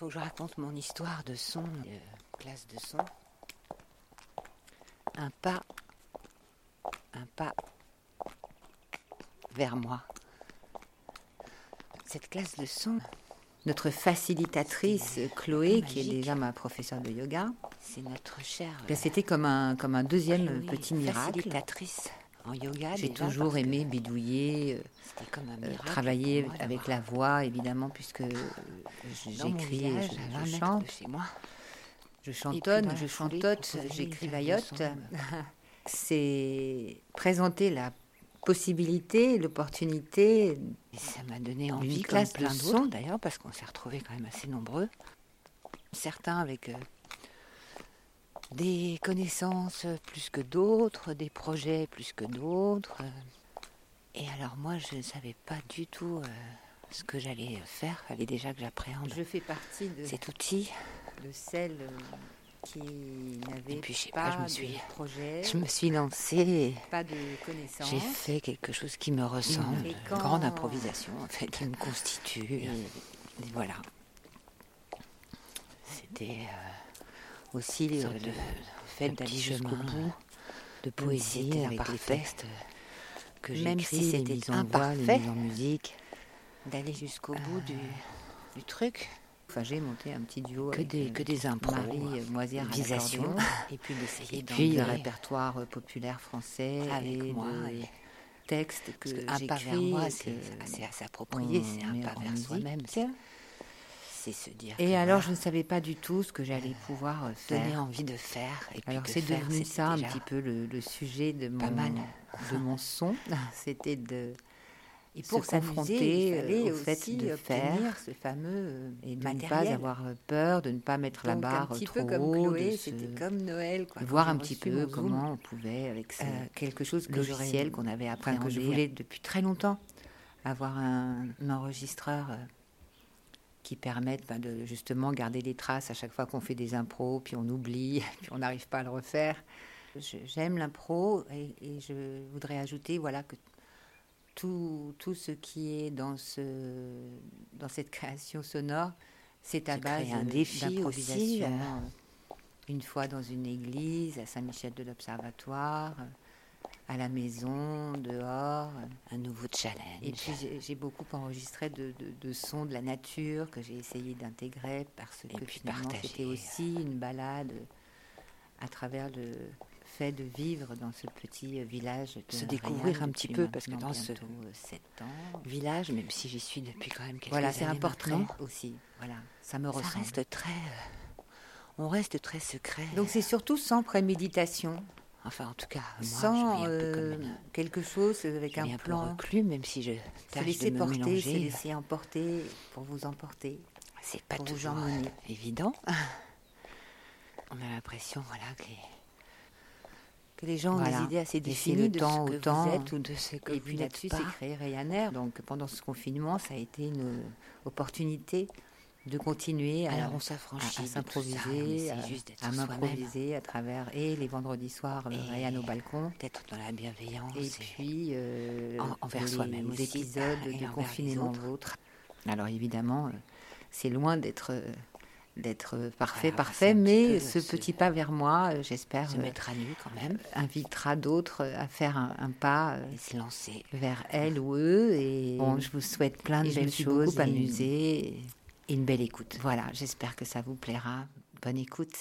faut que je raconte mon histoire de son, euh, classe de son. Un pas, un pas vers moi. Cette classe de son, Notre facilitatrice Chloé, qui est déjà ma professeure de yoga, c'est notre chère ben, c'était comme un, comme un deuxième Chloé, petit miracle. facilitatrice en yoga. J'ai toujours aimé bidouiller, euh, comme un moi avec la voix, évidemment, puisque euh, j'écris et je, 20 je mètres chante. de chez moi. Je chantonne, la je chantote, j'écris vaillotte. C'est présenter la possibilité, l'opportunité. Ça m'a donné Une envie, classe comme plein de d'autres d'ailleurs, parce qu'on s'est retrouvés quand même assez nombreux. Certains avec euh, des connaissances plus que d'autres, des projets plus que d'autres. Euh. Et alors moi, je ne savais pas du tout euh, ce que j'allais faire. Il fallait déjà que j'appréhende Je fais partie de, cet outil. de celles euh, qui n'avaient Et puis, je sais pas, pas, je me de suis- projet, Je me suis lancée. pas de connaissances. J'ai fait quelque chose qui me ressemble, quand- grande improvisation en fait, qui me constitue. Et- Et voilà. C'était euh, aussi le, le- fait le d'aller jusqu'au bout de poésie avec les textes que Même si c'était voix, imparfait. mises en musique, d'aller jusqu'au bout du, du truc, Enfin, j'ai monté un petit duo que avec des, euh, que des impros, Marie Moisière à improvisation, l'accordéon, et puis d'essayer puis le répertoire euh, populaire français avec et moi. de textes que parce qu'un pas vers moi, c'est que assez à s'approprier, c'est un pas vers soi-même. Se dire. Et alors, je ne savais pas du tout ce que j'allais pouvoir euh, donner faire. envie de faire. Et Alors, c'est faire, devenu ça un petit peu le, le sujet de mon, mal. de mon son. C'était de Et se confronter euh, au fait de faire ce fameux euh, et de ne pas avoir euh, peur, de ne pas mettre la Donc, un barre petit trop peu comme haut, Chloé, c'était comme Noël. Quoi, voir un petit peu Zoom. comment on pouvait, avec ce- Euh, quelque chose que logiciel qu'on avait appris, que je je voulais depuis très longtemps, avoir un, un enregistreur euh, qui permette ben, de justement garder les traces à chaque fois qu'on fait des impros, puis on oublie, puis on n'arrive pas à le refaire. J'aime l'impro et, et je voudrais ajouter voilà que tout, tout ce qui est dans, ce, dans cette création sonore, c'est à Se base d'improvisation. euh. Une fois dans une église, à Saint-Michel de l'Observatoire, à la maison, dehors. un nouveau challenge. Et puis j'ai- beaucoup enregistré de, de- de sons de la nature que j'ai essayé d'intégrer parce que finalement c'était aussi une balade à travers le fait de vivre dans ce petit village. de Se découvrir un petit peu, parce que dans ce- bientôt, euh, sept ans. village, même si j'y suis depuis quand même quelques Voilà, c'est années important maintenant, aussi. Voilà, ça me Ça ressemble. reste très. euh, on reste très secret. Donc c'est surtout sans préméditation, enfin, en tout cas, moi, sans je vis un peu euh, comme une- quelque chose avec je un un plan. reclus, même si je Se tâche laisser de me porter, se mélanger. laisser emporter pour vous emporter. C'est pas toujours emmener. évident. On a l'impression, voilà, que les, Que les gens ont des idées assez définies de temps ce que temps. vous êtes ou de ce que Et vous puis là-dessus, c'est c'est créé Ryanair. Donc pendant ce confinement, ça a été une opportunité de continuer à, Alors on à- s'affranchit à ça, s'improviser, à, à m'improviser à travers et les vendredis soirs, le Et Ryan au balcon. D'être dans la bienveillance. Et puis euh, en- envers les soi-même aussi, épisodes de confinement vôtre. Alors évidemment, euh, c'est loin d'être euh, d'être euh, parfait, Voilà, parfait, mais ce petit pas vers moi, euh, j'espère, se euh, mettre à nu quand même invitera d'autres à faire un, un pas euh, et se lancer. vers elle ou eux. Et bon, je vous souhaite plein de Et je me belles suis choses, beaucoup et- amusée. Une belle écoute. Voilà, j'espère que ça vous plaira. Bonne écoute.